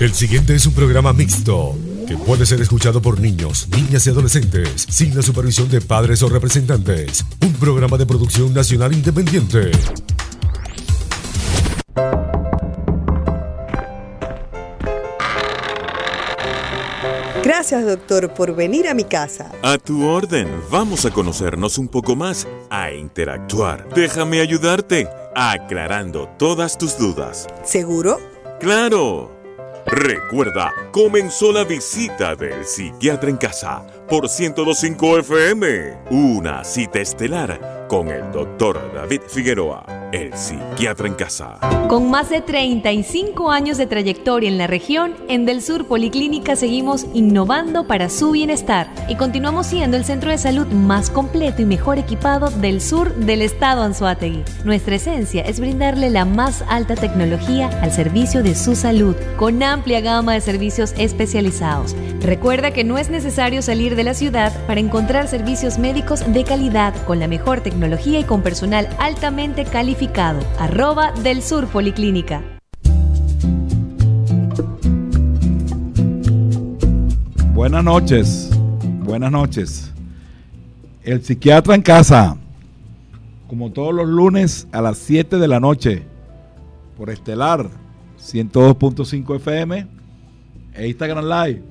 El siguiente es un programa mixto que puede ser escuchado por niños, niñas y adolescentes sin la supervisión de padres o representantes. Un programa de producción nacional independiente. Gracias, doctor, por venir a mi casa. A tu orden. Vamos a conocernos un poco más, a interactuar. Déjame ayudarte, aclarando todas tus dudas. ¿Seguro? ¡Claro! Recuerda, comenzó la visita del psiquiatra en casa por 1025 FM. Una cita estelar con el doctor David Figueroa, el psiquiatra en casa. Con más de 35 años de trayectoria en la región, en Del Sur Policlínica seguimos innovando para su bienestar y continuamos siendo el centro de salud más completo y mejor equipado del sur del estado Anzuategui. Nuestra esencia es brindarle la más alta tecnología al servicio de su salud, con amplia gama de servicios especializados. Recuerda que no es necesario salir de la ciudad para encontrar servicios médicos de calidad con la mejor tecnología y con personal altamente calificado. Arroba del Sur Policlínica. Buenas noches, buenas noches. El psiquiatra en casa, como todos los lunes a las 7 de la noche, por Estelar 102.5 FM e Instagram Live,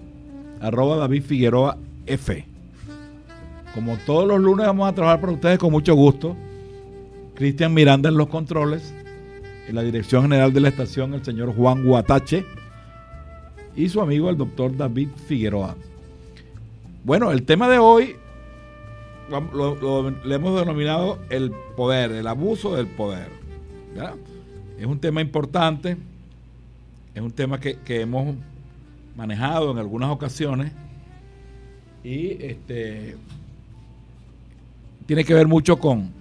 arroba David Figueroa F. Como todos los lunes vamos a trabajar para ustedes con mucho gusto. Cristian Miranda en los controles, en la dirección general de la estación, el señor Juan Guatache y su amigo el doctor David Figueroa. Bueno, el tema de hoy lo, le hemos denominado el poder, el abuso del poder. Es un tema importante, es un tema que, que hemos manejado en algunas ocasiones y este tiene que ver mucho con,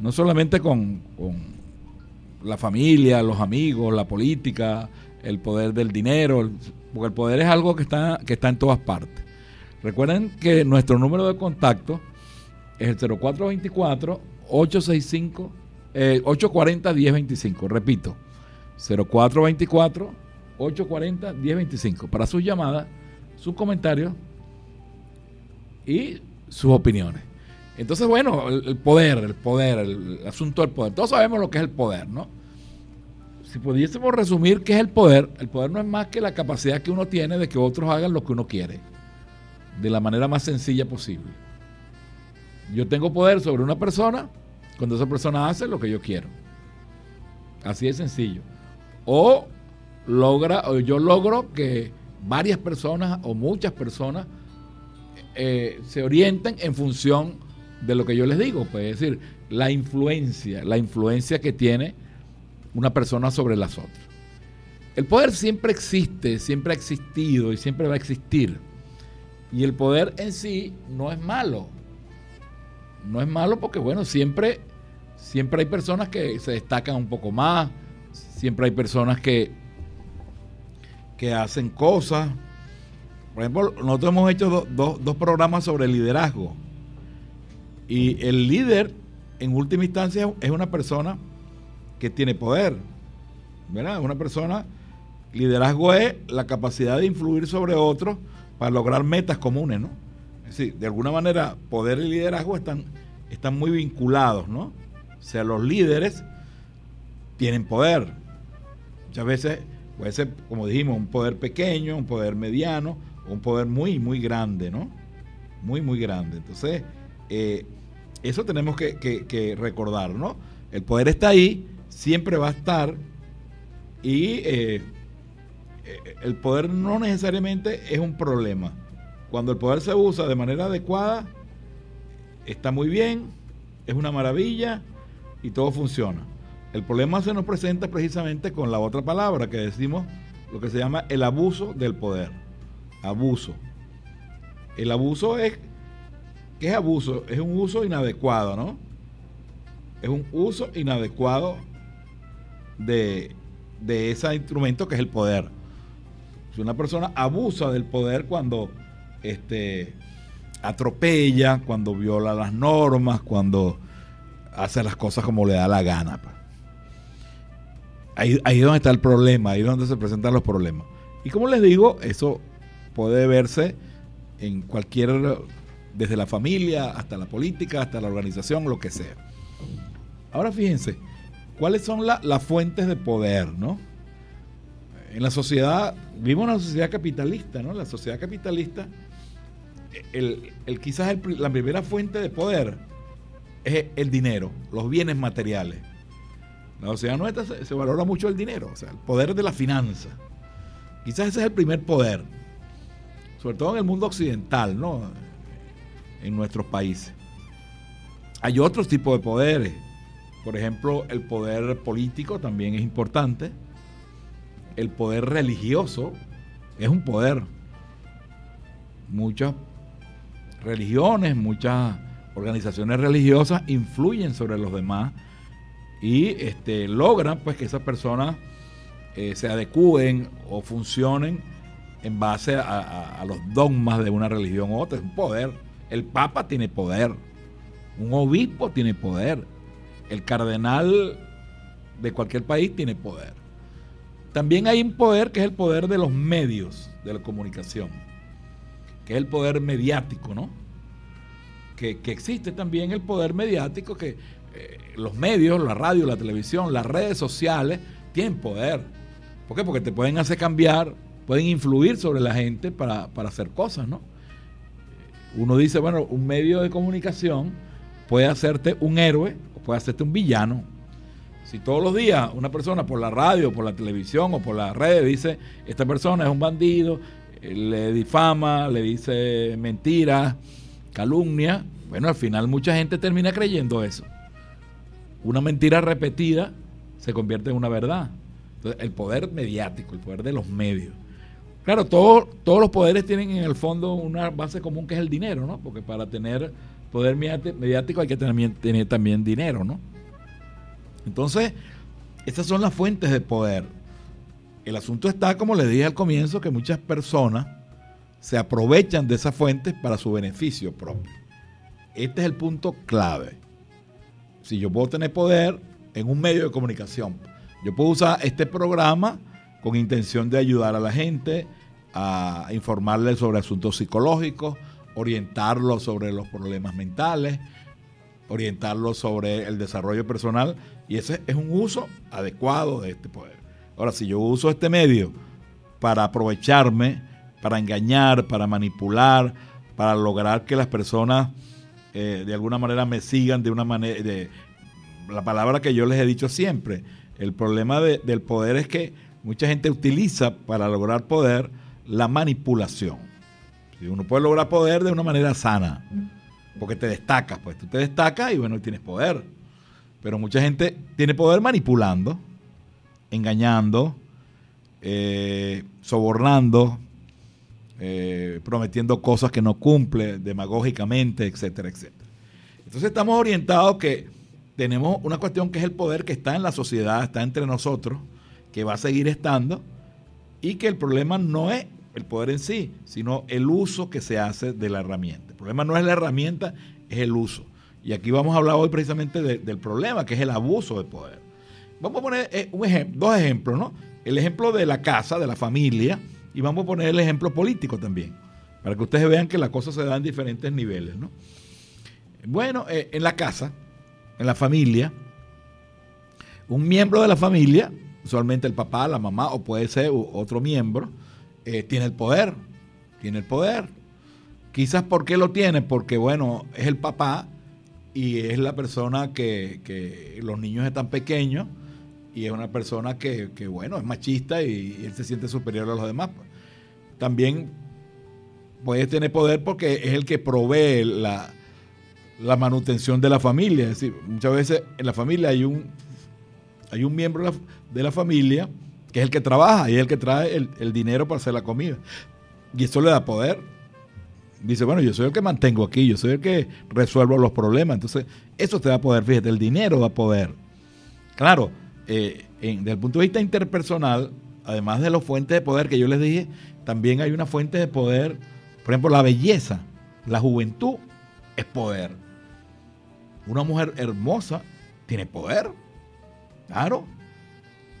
no solamente con, con la familia, los amigos, la política, el poder del dinero, porque el poder es algo que está, que está en todas partes. Recuerden que nuestro número de contacto es el 0424-865, eh, 840-1025. Repito, 0424-840-1025. Para sus llamadas, sus comentarios y sus opiniones. Entonces, bueno, el, poder, el poder, el, el asunto del poder. Todos sabemos lo que es el poder, ¿no? Si pudiésemos resumir qué es el poder, el poder no es más que la capacidad que uno tiene de que otros hagan lo que uno quiere, de la manera más sencilla posible. Yo tengo poder sobre una persona cuando esa persona hace lo que yo quiero. Así de sencillo. O logra, o yo logro que varias personas o muchas personas eh, se orienten en función de lo que yo les digo. Pues, es decir, la influencia, la influencia que tiene una persona sobre las otras. El poder siempre existe, siempre ha existido y siempre va a existir. Y el poder en sí no es malo. No es malo porque, bueno, siempre, siempre hay personas que se destacan un poco más, siempre hay personas que, que hacen cosas. Por ejemplo, nosotros hemos hecho do- do- dos programas sobre liderazgo. Y el líder, en última instancia, es una persona que tiene poder. ¿Verdad? Una persona, liderazgo es la capacidad de influir sobre otros para lograr metas comunes, ¿no? Es decir, de alguna manera, poder y liderazgo están, están muy vinculados, ¿no? O sea, los líderes tienen poder. Muchas veces puede ser, como dijimos, un poder pequeño, un poder mediano, un poder muy, muy grande, ¿no? Muy, muy grande. Entonces, eh, eso tenemos que, recordar, ¿no? El poder está ahí, siempre va a estar, y eh, eh, el poder no necesariamente es un problema. Cuando el poder se usa de manera adecuada, está muy bien, es una maravilla y todo funciona. El problema se nos presenta precisamente con la otra palabra que decimos, lo que se llama el abuso del poder. Abuso. El abuso es, ¿qué es abuso? Es un uso inadecuado, ¿no? Es un uso inadecuado de, de ese instrumento que es el poder. Si una persona abusa del poder cuando este, atropella, cuando viola las normas, cuando hace las cosas como le da la gana. Ahí, ahí es donde está el problema, ahí es donde se presentan los problemas. Y como les digo, eso puede verse en cualquier, desde la familia hasta la política, hasta la organización, lo que sea. Ahora fíjense, ¿cuáles son las fuentes de poder, no? En la sociedad, vivimos una sociedad capitalista, ¿no? La sociedad capitalista, el, quizás la primera fuente de poder es el dinero, los bienes materiales. La sociedad nuestra se, se valora mucho el dinero, o sea, el poder de la finanza. Quizás ese es el primer poder, sobre todo en el mundo occidental, ¿no? En nuestros países. Hay otros tipos de poderes. Por ejemplo, el poder político también es importante. El poder religioso es un poder. Muchas religiones, muchas organizaciones religiosas influyen sobre los demás y este, logran pues que esas personas eh, se adecúen o funcionen en base a, los dogmas de una religión u otra. Es un poder. El Papa tiene poder. Un obispo tiene poder. El cardenal de cualquier país tiene poder. También hay un poder que es el poder de los medios de la comunicación, que es el poder mediático, ¿no? Que, existe también el poder mediático que eh, los medios, la radio, la televisión, las redes sociales tienen poder. ¿Por qué? Porque te pueden hacer cambiar, pueden influir sobre la gente para, hacer cosas, ¿no? Uno dice, bueno, un medio de comunicación puede hacerte un héroe o puede hacerte un villano. Si todos los días una persona por la radio, por la televisión o por las redes dice, esta persona es un bandido, eh, le difama, le dice mentiras, calumnia, bueno, al final mucha gente termina creyendo eso. Una mentira repetida se convierte en una verdad el poder mediático, el poder de los medios. Claro, todos los poderes tienen en el fondo una base común que es el dinero, ¿no? Porque para tener poder mediático hay que tener, también dinero, ¿no? Entonces, estas son las fuentes de poder. El asunto está, como les dije al comienzo, que muchas personas se aprovechan de esas fuentes para su beneficio propio. Este es el punto clave. Si yo puedo tener poder en un medio de comunicación, yo puedo usar este programa con intención de ayudar a la gente, a informarles sobre asuntos psicológicos, orientarlos sobre los problemas mentales, orientarlos sobre el desarrollo personal, y ese es un uso adecuado de este poder. Ahora, si yo uso este medio para aprovecharme, para engañar, para manipular, para lograr que las personas eh, de alguna manera me sigan de una manera, de la palabra que yo les he dicho siempre, el problema del poder es que mucha gente utiliza para lograr poder la manipulación. uno puede lograr poder de una manera sana, porque te destacas, pues tú te destacas y bueno, tienes poder. Pero mucha gente tiene poder manipulando, engañando, eh, sobornando, eh, prometiendo cosas que no cumple demagógicamente, etcétera, etcétera. Entonces estamos orientados que tenemos una cuestión que es el poder que está en la sociedad, está entre nosotros, que va a seguir estando, y que el problema no es el poder en sí, sino el uso que se hace de la herramienta. El problema no es la herramienta, es el uso. Y aquí vamos a hablar hoy precisamente del problema, que es el abuso de poder. Vamos a poner eh, dos ejemplos, ¿no? El ejemplo de la casa, de la familia, y vamos a poner el ejemplo político también, para que ustedes vean que las cosas se dan en diferentes niveles, ¿no? Bueno, eh, en la casa, en la familia, un miembro de la familia, usualmente el papá, la mamá o puede ser otro miembro, eh, tiene el poder, tiene el poder. Quizás ¿por qué lo tiene? Porque bueno, es el papá y es la persona que, los niños están pequeños y es una persona que, que, bueno, es machista y él se siente superior a los demás. También puede tener poder porque es el que provee la, la manutención de la familia. Es decir, muchas veces en la familia hay un, hay un miembro de la, familia que es el que trabaja y es el que trae el, dinero para hacer la comida. Y eso le da poder. Dice, bueno, yo soy el que mantengo aquí, yo soy el que resuelvo los problemas. Entonces, eso te da poder, fíjate, el dinero da poder. Claro, eh, desde el punto de vista interpersonal, además de las fuentes de poder que yo les dije, también hay una fuente de poder, por ejemplo, la belleza, la juventud es poder. Una mujer hermosa tiene poder, claro,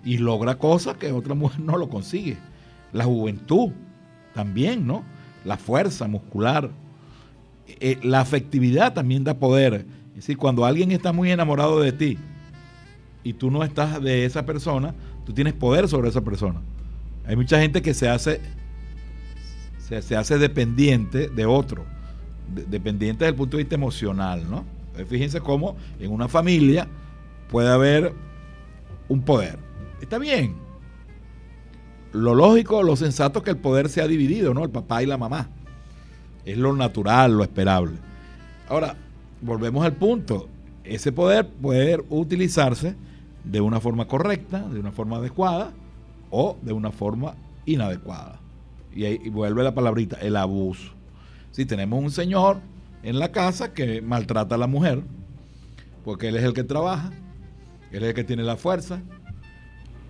y logra cosas que otra mujer no lo consigue. La juventud también, ¿no? La fuerza muscular. Eh, la afectividad también da poder. Es decir, cuando alguien está muy enamorado de ti y tú no estás de esa persona, tú tienes poder sobre esa persona. Hay mucha gente que se hace, se, hace dependiente de otro, dependiente desde el punto de vista emocional, ¿no? fíjense cómo en una familia puede haber un poder. Está bien. Lo lógico, lo sensato es que el poder sea dividido, ¿no? El papá y la mamá. Es lo natural, lo esperable. Ahora, volvemos al punto. Ese poder puede utilizarse de una forma correcta, de una forma adecuada o de una forma inadecuada. Y ahí vuelve la palabrita, el abuso. Si tenemos un señor en la casa que maltrata a la mujer, porque él es el que trabaja, él es el que tiene la fuerza,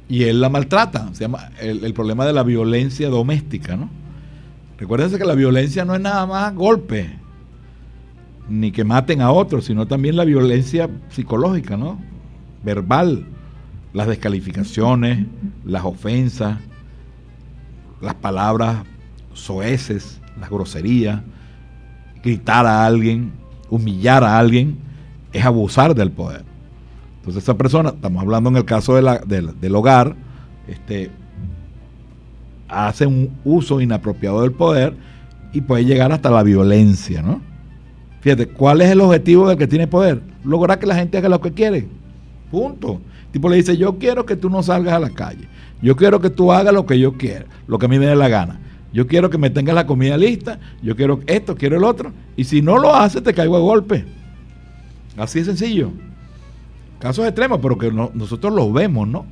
y él la maltrata. Se llama el, problema de la violencia doméstica, ¿no? Recuérdense que la violencia no es nada más golpe, ni que maten a otros, sino también la violencia psicológica, ¿no? Verbal, las descalificaciones, las ofensas, las palabras soeces, las groserías, gritar a alguien, humillar a alguien, es abusar del poder. Entonces esa persona, estamos hablando en el caso del hogar, este, hace un uso inapropiado del poder y puede llegar hasta la violencia, ¿no? Fíjate, ¿cuál es el objetivo del que tiene poder? Lograr que la gente haga lo que quiere. Punto. El tipo le dice, yo quiero que tú no salgas a la calle. Yo quiero que tú hagas lo que yo quiero, lo que a mí me dé la gana. Yo quiero que me tengas la comida lista, yo quiero esto, quiero el otro. Y si no lo haces, te caigo a golpe. Así de sencillo. Casos extremos, pero que nosotros los vemos, ¿no?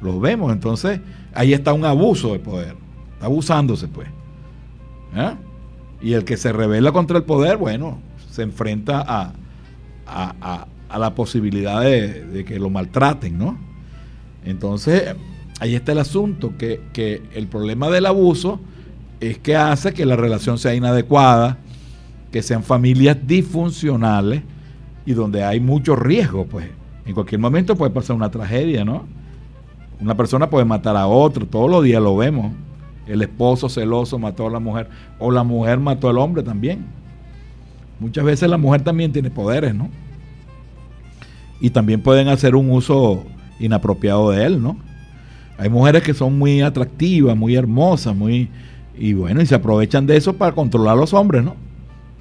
Los vemos. Entonces, ahí está un abuso de poder. Está abusándose, pues. ¿Eh? Y el que se revela contra el poder, bueno, se enfrenta a, a, la posibilidad de, de, que lo maltraten, ¿no? Entonces, ahí está el asunto, que, que el problema del abuso es que hace que la relación sea inadecuada, que sean familias disfuncionales y donde hay mucho riesgo, pues. En cualquier momento puede pasar una tragedia, ¿no? Una persona puede matar a otro, todos los días lo vemos. El esposo celoso mató a la mujer, o la mujer mató al hombre también. Muchas veces la mujer también tiene poderes, ¿no? Y también pueden hacer un uso inapropiado de él, ¿no? Hay mujeres que son muy atractivas, muy hermosas, muy y bueno, y se aprovechan de eso para controlar a los hombres, ¿no?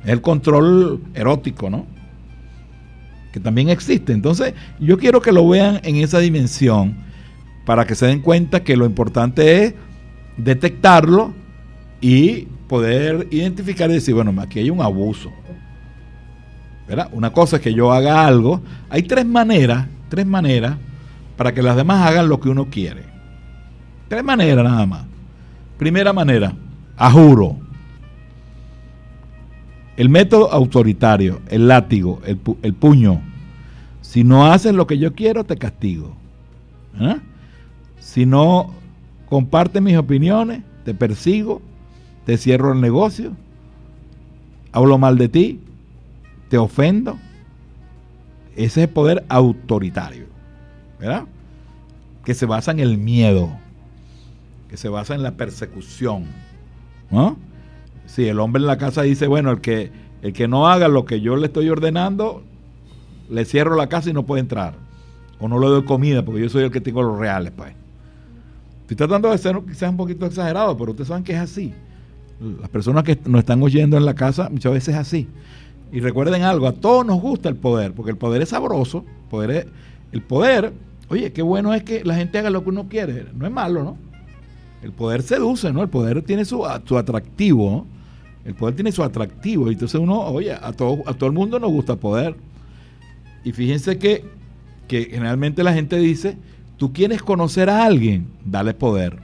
Es el control erótico, ¿no? Que también existe. Entonces, yo quiero que lo vean en esa dimensión para que se den cuenta que lo importante es detectarlo y poder identificar y decir, bueno, aquí hay un abuso. ¿Verdad? Una cosa es que yo haga algo. Hay tres maneras, tres maneras para que las demás hagan lo que uno quiere. Tres maneras nada más. Primera manera, a juro. El método autoritario, el látigo, el, puño. Si no haces lo que yo quiero, te castigo. ¿Ah? Si no compartes mis opiniones, te persigo, te cierro el negocio, hablo mal de ti, te ofendo. Ese es el poder autoritario, ¿verdad? Que se basa en el miedo que se basa en la persecución. ¿no? Si el hombre en la casa dice, bueno, el que, el que no haga lo que yo le estoy ordenando, le cierro la casa y no puede entrar. O no le doy comida porque yo soy el que tengo los reales, pues. Estoy tratando de ser quizás un poquito exagerado, pero ustedes saben que es así. Las personas que nos están oyendo en la casa muchas veces es así. Y recuerden algo, a todos nos gusta el poder, porque el poder es sabroso, poder el poder, oye, qué bueno es que la gente haga lo que uno quiere, no es malo, ¿no? El poder seduce, ¿no? El poder tiene su, su atractivo, El poder tiene su atractivo. Y entonces uno, oye, a todo, a todo el mundo nos gusta poder. Y fíjense que, que generalmente la gente dice, tú quieres conocer a alguien, dale poder.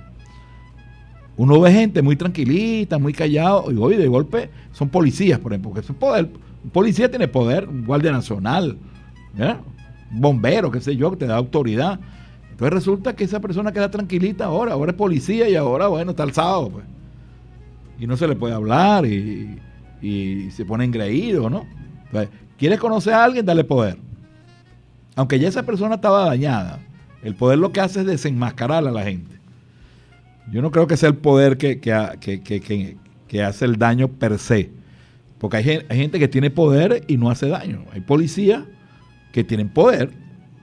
Uno ve gente muy tranquilita, muy callado, y hoy de golpe son policías, por ejemplo, porque es poder. Un policía tiene poder, un guardia nacional, un bombero, qué sé yo, que te da autoridad. Entonces resulta que esa persona queda tranquilita ahora, ahora es policía y ahora, bueno, está alzado, pues. Y no se le puede hablar y, se pone engreído, ¿no? Entonces, ¿quieres conocer a alguien? Dale poder. Aunque ya esa persona estaba dañada, el poder lo que hace es desenmascarar a la gente. Yo no creo que sea el poder que, que, hace el daño per se. Porque hay, gente que tiene poder y no hace daño. Hay policías que tienen poder,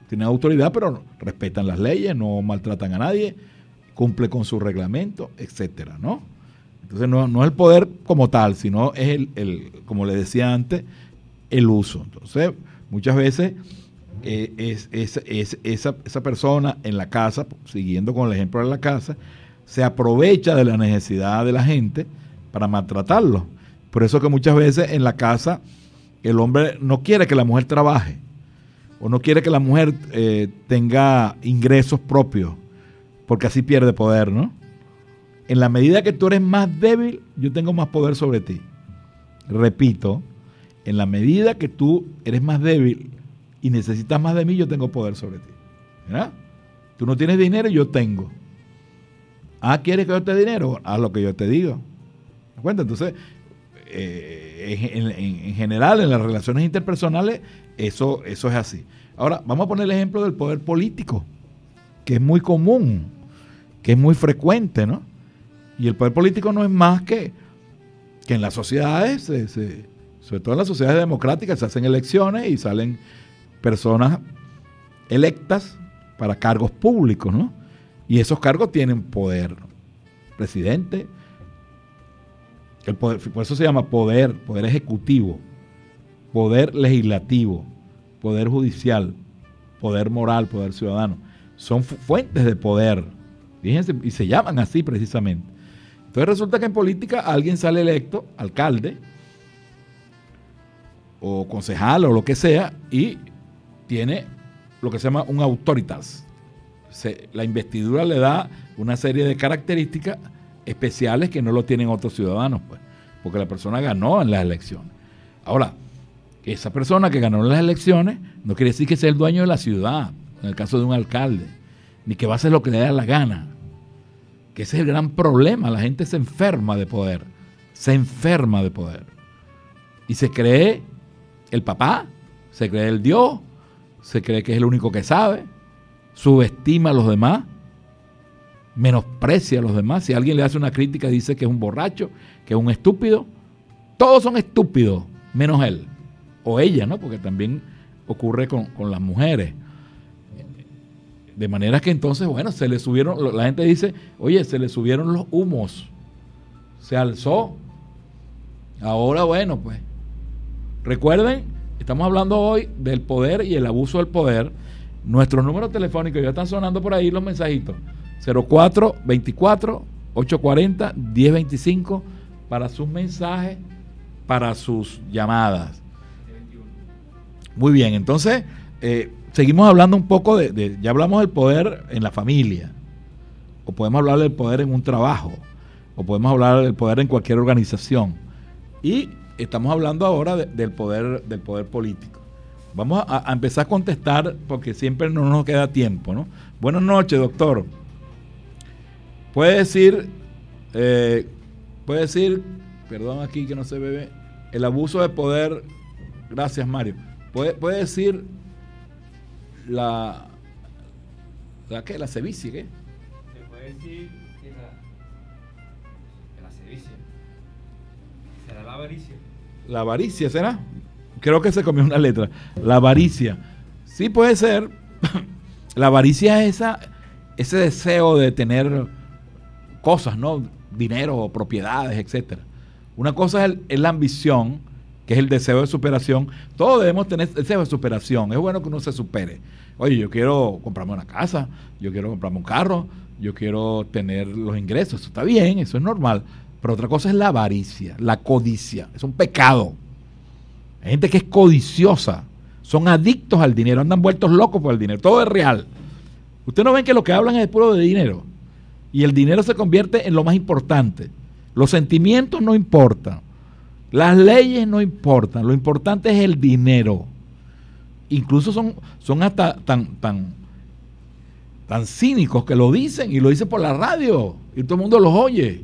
tienen autoridad, pero respetan las leyes, no maltratan a nadie, cumple con su reglamento, etcétera, ¿no? Entonces no, es el poder como tal, sino es el, el, como le decía antes, el uso. Entonces, muchas veces eh, es, esa, esa, persona en la casa, siguiendo con el ejemplo de la casa, se aprovecha de la necesidad de la gente para maltratarlo. Por eso que muchas veces en la casa el hombre no quiere que la mujer trabaje o no quiere que la mujer eh, tenga ingresos propios, porque así pierde poder, ¿no? En la medida que tú eres más débil, yo tengo más poder sobre ti. Repito, en la medida que tú eres más débil y necesitas más de mí, yo tengo poder sobre ti. ¿Verdad? Tú no tienes dinero, yo tengo. Ah, ¿quieres que yo te dé dinero? Haz lo que yo te digo. ¿Me cuenta? Entonces, eh, en, general, en las relaciones interpersonales, eso, eso es así. Ahora, vamos a poner el ejemplo del poder político, que es muy común, que es muy frecuente, ¿no? Y el poder político no es más que, que en las sociedades, sobre todo en las sociedades democráticas, se hacen elecciones y salen personas electas para cargos públicos, ¿no? Y esos cargos tienen poder. Presidente, por eso se llama poder, poder ejecutivo, poder legislativo, poder judicial, poder moral, poder ciudadano. Son fuentes de poder. Fíjense, y se llaman así precisamente. Entonces resulta que en política alguien sale electo, alcalde, o concejal, o lo que sea, y tiene lo que se llama un autoritas la investidura le da una serie de características especiales que no lo tienen otros ciudadanos, pues, porque la persona ganó en las elecciones. Ahora, esa persona que ganó en las elecciones no quiere decir que sea el dueño de la ciudad, en el caso de un alcalde, ni que va a hacer lo que le dé la gana. Que ese es el gran problema, la gente se enferma de poder, se enferma de poder. Y se cree el papá, se cree el Dios, se cree que es el único que sabe, subestima a los demás, menosprecia a los demás. Si alguien le hace una crítica, dice que es un borracho, que es un estúpido. Todos son estúpidos, menos él. O ella, ¿no? Porque también ocurre con, las mujeres. De manera que entonces, bueno, se le subieron, la gente dice, oye, se le subieron los humos. Se alzó. Ahora, bueno, pues. Recuerden, estamos hablando hoy del poder y el abuso del poder nuestro número telefónico, ya están sonando por ahí los mensajitos. 0424 840 1025 para sus mensajes, para sus llamadas. Muy bien, entonces eh, seguimos hablando un poco de, ya hablamos del poder en la familia, o podemos hablar del poder en un trabajo, o podemos hablar del poder en cualquier organización. Y estamos hablando ahora del poder del poder político. Vamos a, empezar a contestar porque siempre no nos queda tiempo, ¿no? Buenas noches, doctor. Puede decir, eh, puede decir, perdón aquí que no se bebe, el abuso de poder, gracias Mario, puede, puede decir la, la qué, la sevicia, ¿qué? Se puede decir que la, la sevicia. ¿Será la avaricia? La avaricia, ¿será? Creo que se comió una letra. La avaricia. Sí puede ser. la avaricia es esa, ese deseo de tener cosas, ¿no? Dinero, propiedades, etcétera. Una cosa es, la ambición, que es el deseo de superación. Todos debemos tener deseo de superación. Es bueno que uno se supere. Oye, yo quiero comprarme una casa, yo quiero comprarme un carro, yo quiero tener los ingresos. Eso está bien, eso es normal. Pero otra cosa es la avaricia, la codicia. Es un pecado. Hay gente que es codiciosa, son adictos al dinero, andan vueltos locos por el dinero, todo es real. Ustedes no ven que lo que hablan es puro de dinero. Y el dinero se convierte en lo más importante. Los sentimientos no importan. Las leyes no importan. Lo importante es el dinero. Incluso son, son hasta tan, tan, tan cínicos que lo dicen y lo dicen por la radio y todo el mundo los oye.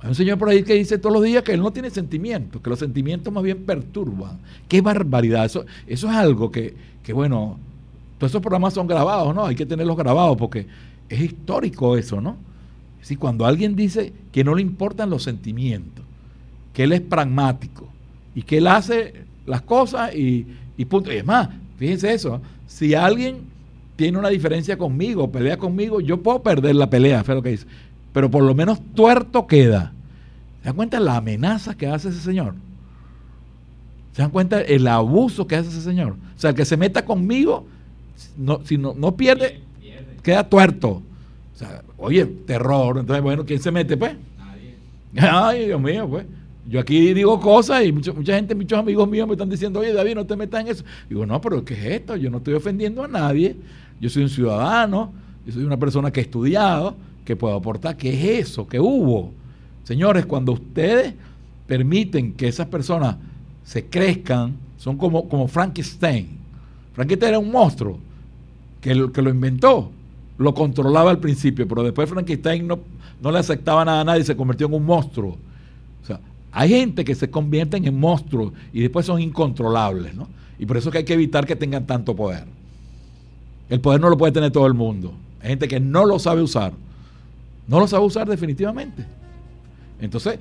Hay un señor por ahí que dice todos los días que él no tiene sentimientos, que los sentimientos más bien perturban. Qué barbaridad. Eso, eso es algo que, que, bueno, todos esos programas son grabados, ¿no? Hay que tenerlos grabados porque es histórico eso, ¿no? Es decir, cuando alguien dice que no le importan los sentimientos, que él es pragmático y que él hace las cosas y, y punto. Y es más, fíjense eso, si alguien tiene una diferencia conmigo, pelea conmigo, yo puedo perder la pelea, fue lo que dice. Pero por lo menos tuerto queda. ¿Se dan cuenta la amenaza que hace ese señor? ¿Se dan cuenta el abuso que hace ese señor? O sea, el que se meta conmigo, si no, no pierde, queda tuerto. O sea, oye, terror. Entonces, bueno, ¿quién se mete, pues? Nadie. Ay, Dios mío, pues. Yo aquí digo cosas y mucha, mucha gente, muchos amigos míos me están diciendo, oye, David, no te metas en eso. Digo, no, pero ¿qué es esto? Yo no estoy ofendiendo a nadie. Yo soy un ciudadano, yo soy una persona que he estudiado, que puedo aportar. ¿Qué es eso? ¿Qué hubo? Señores, cuando ustedes permiten que esas personas se crezcan, son como, como Frankenstein. Frankenstein era un monstruo que lo, que lo inventó, lo controlaba al principio, pero después Frankenstein no, no le aceptaba nada a nadie y se convirtió en un monstruo. O sea, hay gente que se convierten en monstruos y después son incontrolables, ¿no? Y por eso que hay que evitar que tengan tanto poder. El poder no lo puede tener todo el mundo. Hay gente que no lo sabe usar. No lo sabe usar definitivamente. Entonces,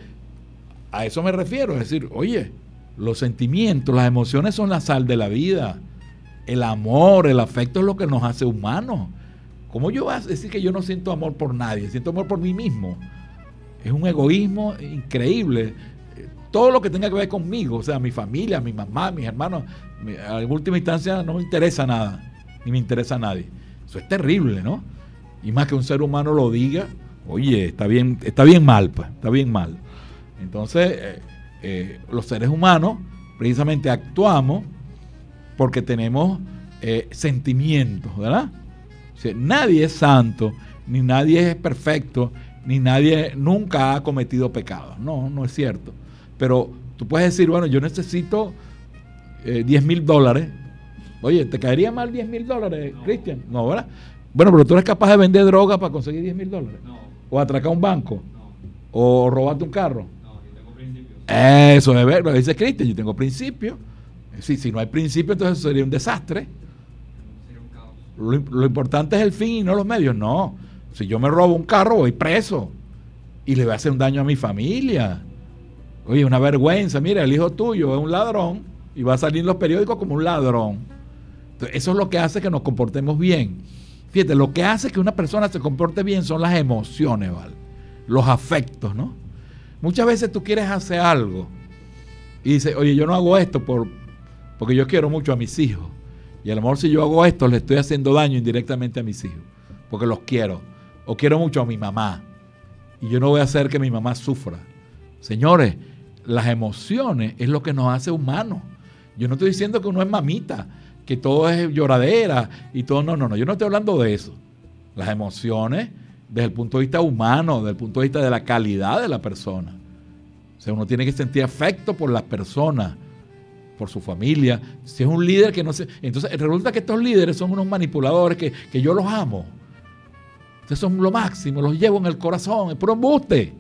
a eso me refiero. Es decir, oye, los sentimientos, las emociones son la sal de la vida. El amor, el afecto es lo que nos hace humanos. ¿Cómo yo voy a decir que yo no siento amor por nadie? Siento amor por mí mismo. Es un egoísmo increíble. Todo lo que tenga que ver conmigo, o sea, mi familia, mi mamá, mis hermanos, en última instancia no me interesa nada, ni me interesa a nadie. Eso es terrible, ¿no? Y más que un ser humano lo diga, oye, está bien, está bien mal, pues, está bien mal. Entonces, eh, eh, los seres humanos precisamente actuamos porque tenemos eh, sentimientos, ¿verdad? Nadie es santo, ni nadie es perfecto, ni nadie nunca ha cometido pecados. No, no es cierto. Pero tú puedes decir, bueno, yo necesito 10 mil dólares. Oye, ¿te caería mal 10 mil dólares, Cristian? No, ¿verdad? Bueno, pero tú eres capaz de vender droga para conseguir 10 mil dólares. No. O atracar un banco. No. O robarte un carro. No, yo tengo principios. Eso es verdad, dice Cristian, yo tengo principios. Sí, si no hay principio, entonces sería un desastre. Lo, importante es el fin y no los medios. No. Si yo me robo un carro, voy preso. Y le voy a hacer un daño a mi familia. Oye, una vergüenza. Mira, el hijo tuyo es un ladrón y va a salir en los periódicos como un ladrón. Entonces, eso es lo que hace que nos comportemos bien. Fíjate, lo que hace que una persona se comporte bien son las emociones, ¿vale? Los afectos, ¿no? Muchas veces tú quieres hacer algo y dices, oye, yo no hago esto por, porque yo quiero mucho a mis hijos. Y a lo mejor si yo hago esto, le estoy haciendo daño indirectamente a mis hijos, porque los quiero. O quiero mucho a mi mamá. Y yo no voy a hacer que mi mamá sufra. Señores, las emociones es lo que nos hace humanos. Yo no estoy diciendo que uno es mamita que todo es lloradera y todo. No, no, no. Yo no estoy hablando de eso. Las emociones desde el punto de vista humano, desde el punto de vista de la calidad de la persona. O sea, uno tiene que sentir afecto por las personas, por su familia. Si es un líder que no se. Entonces, resulta que estos líderes son unos manipuladores que, que yo los amo. Ustedes son lo máximo, los llevo en el corazón, es puro embuste.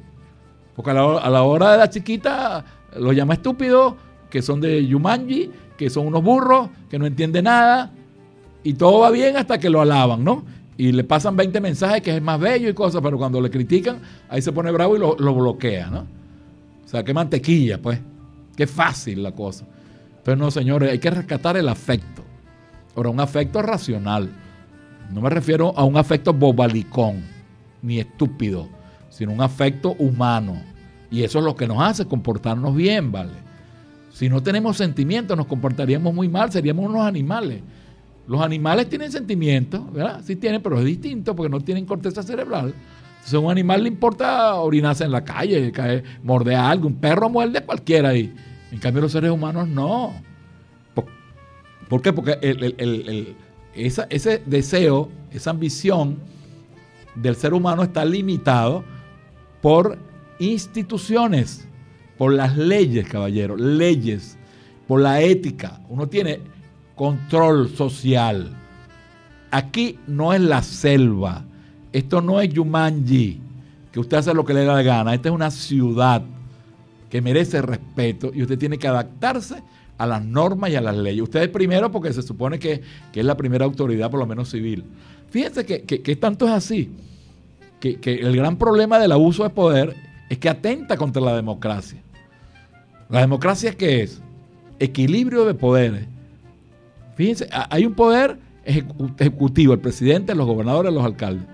Porque a la, hora de la chiquita los llama estúpidos, que son de Yumanji, que son unos burros, que no entienden nada, y todo va bien hasta que lo alaban, ¿no? Y le pasan 20 mensajes que es más bello y cosas, pero cuando le critican, ahí se pone bravo y lo, bloquea, ¿no? O sea, qué mantequilla, pues. Qué fácil la cosa. Pero no, señores, hay que rescatar el afecto. Ahora, un afecto racional. No me refiero a un afecto bobalicón, ni estúpido, sino un afecto humano. Y eso es lo que nos hace comportarnos bien, ¿vale? Si no tenemos sentimientos, nos comportaríamos muy mal, seríamos unos animales. Los animales tienen sentimientos, ¿verdad? Sí tienen, pero es distinto porque no tienen corteza cerebral. Entonces, a un animal le importa orinarse en la calle, caer, morder algo. Un perro muerde a cualquiera ahí. En cambio, los seres humanos no. ¿Por, qué? Porque ese deseo, esa ambición del ser humano está limitado por instituciones por las leyes, caballero, leyes, por la ética. Uno tiene control social. Aquí no es la selva. Esto no es Yumanji, que usted hace lo que le da la gana. Esta es una ciudad que merece respeto y usted tiene que adaptarse a las normas y a las leyes. Usted es primero porque se supone que, que es la primera autoridad, por lo menos civil. Fíjense que, que, tanto es así, que, que el gran problema del abuso de poder es que atenta contra la democracia. La democracia, ¿qué es? Equilibrio de poderes. Fíjense, hay un poder ejecutivo, el presidente, los gobernadores, los alcaldes.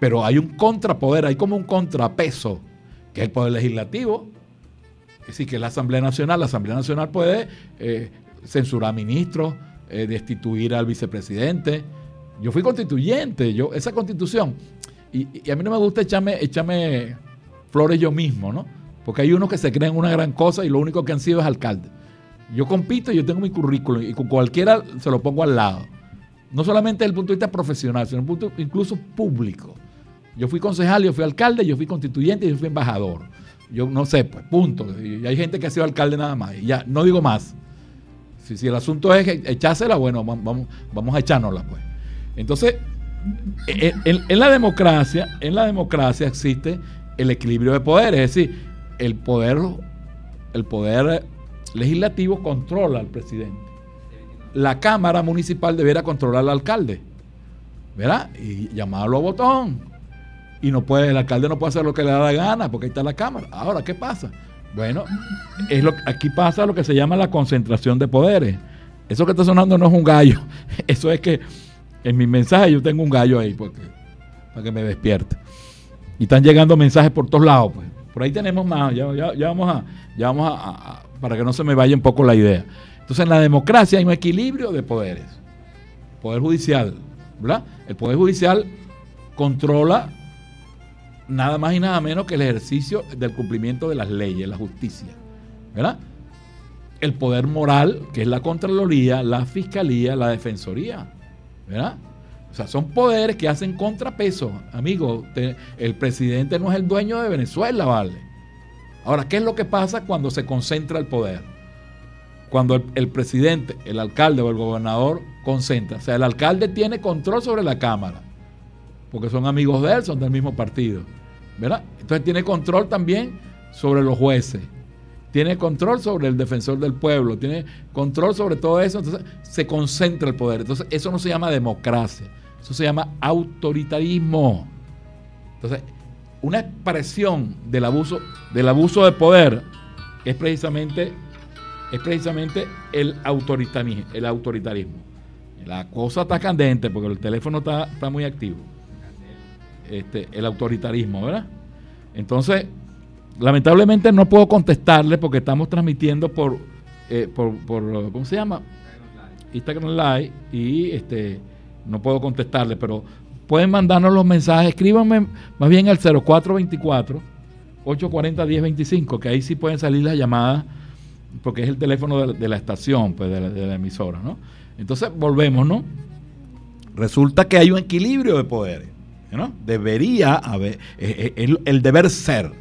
Pero hay un contrapoder, hay como un contrapeso, que es el poder legislativo. Es decir, que la Asamblea Nacional, la Asamblea Nacional puede eh, censurar a ministros, eh, destituir al vicepresidente. Yo fui constituyente, yo, esa constitución, y, a mí no me gusta echarme, echarme flores yo mismo, ¿no? Porque hay unos que se creen una gran cosa y lo único que han sido es alcalde. Yo compito, yo tengo mi currículum y con cualquiera se lo pongo al lado. No solamente desde el punto de vista profesional, sino desde el punto incluso público. Yo fui concejal, yo fui alcalde, yo fui constituyente y yo fui embajador. Yo no sé, pues, punto. Y hay gente que ha sido alcalde nada más. Y ya, no digo más. Si, si el asunto es echársela, bueno, vamos, vamos a echárnosla, pues. Entonces, e, e, en, en, la democracia, en la democracia existe el equilibrio de poderes, es decir, el poder, el poder legislativo controla al presidente. La Cámara Municipal debiera controlar al alcalde, ¿verdad? Y llamarlo a botón. Y no puede, el alcalde no puede hacer lo que le da la gana, porque ahí está la Cámara. Ahora, ¿qué pasa? Bueno, es lo, aquí pasa lo que se llama la concentración de poderes. Eso que está sonando no es un gallo. Eso es que en mi mensaje yo tengo un gallo ahí porque, para que me despierte. Y están llegando mensajes por todos lados. Pues. Por ahí tenemos más. Ya, vamos, a, ya vamos a, para que no se me vaya un poco la idea. Entonces en la democracia hay un equilibrio de poderes. Poder judicial, ¿verdad? El Poder Judicial controla nada más y nada menos que el ejercicio del cumplimiento de las leyes, la justicia, ¿verdad? El poder moral, que es la Contraloría, la Fiscalía, la Defensoría, ¿verdad? O sea, son poderes que hacen contrapeso. Amigo, el presidente no es el dueño de Venezuela, ¿vale? Ahora, ¿qué es lo que pasa cuando se concentra el poder? Cuando el, presidente, el alcalde o el gobernador concentra. O sea, el alcalde tiene control sobre la Cámara, porque son amigos de él, son del mismo partido. ¿Verdad? Entonces tiene control también sobre los jueces tiene control sobre el defensor del pueblo, tiene control sobre todo eso, entonces se concentra el poder. Entonces eso no se llama democracia, eso se llama autoritarismo. Entonces, una expresión del abuso, del abuso de poder es precisamente, es precisamente el autoritarismo, el autoritarismo. La cosa está candente porque el teléfono está, muy activo. Este, el autoritarismo, ¿verdad? Entonces, lamentablemente no puedo contestarle porque estamos transmitiendo por, eh, por, por, ¿cómo se llama? Instagram Live y este no puedo contestarle, pero pueden mandarnos los mensajes, escríbanme más bien al 0424 840 1025, que ahí sí pueden salir las llamadas, porque es el teléfono de la, estación, pues de la, emisora, ¿no? Entonces volvemos, ¿no? Resulta que hay un equilibrio de poderes, Debería haber, eh, eh, el, deber ser.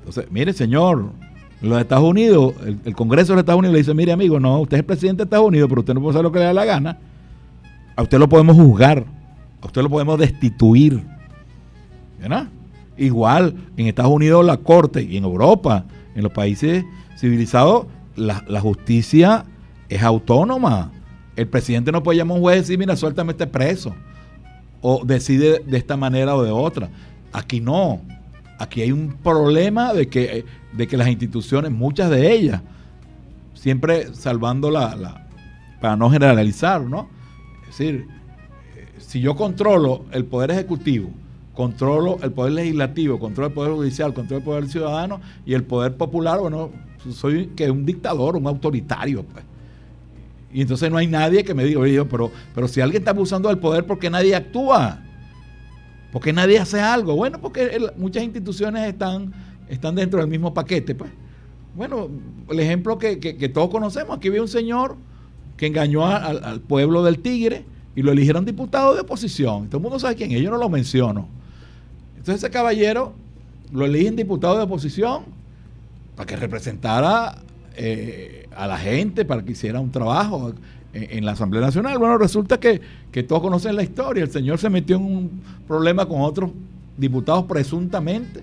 Entonces, mire, señor, los Estados Unidos, el, Congreso de los Estados Unidos le dice, mire, amigo, no, usted es presidente de Estados Unidos, pero usted no puede hacer lo que le da la gana a usted lo podemos juzgar, a usted lo podemos destituir. ¿Verdad? Igual en Estados Unidos la corte y en Europa, en los países civilizados, la, justicia es autónoma. El presidente no puede llamar a un juez y decir, mira, suéltame este preso. O decide de esta manera o de otra. Aquí no. Aquí hay un problema de que, de que las instituciones, muchas de ellas, siempre salvando la, la para no generalizar, ¿no? Es decir, si yo controlo el poder ejecutivo, controlo el poder legislativo, controlo el poder judicial, controlo el poder ciudadano y el poder popular, bueno, soy que un dictador, un autoritario, pues. Y entonces no hay nadie que me diga, oye, pero, pero si alguien está abusando del poder, ¿por qué nadie actúa? ¿Por qué nadie hace algo? Bueno, porque muchas instituciones están, están dentro del mismo paquete, pues. Bueno, el ejemplo que, que todos conocemos, aquí había un señor que engañó al pueblo del Tigre y lo eligieron diputado de oposición. Todo el mundo sabe quién es, yo no lo menciono. Entonces ese caballero lo eligen diputado de oposición para que representara eh, a la gente, para que hiciera un trabajo en, la Asamblea Nacional. Bueno, resulta que, que, todos conocen la historia. El señor se metió en un problema con otros diputados presuntamente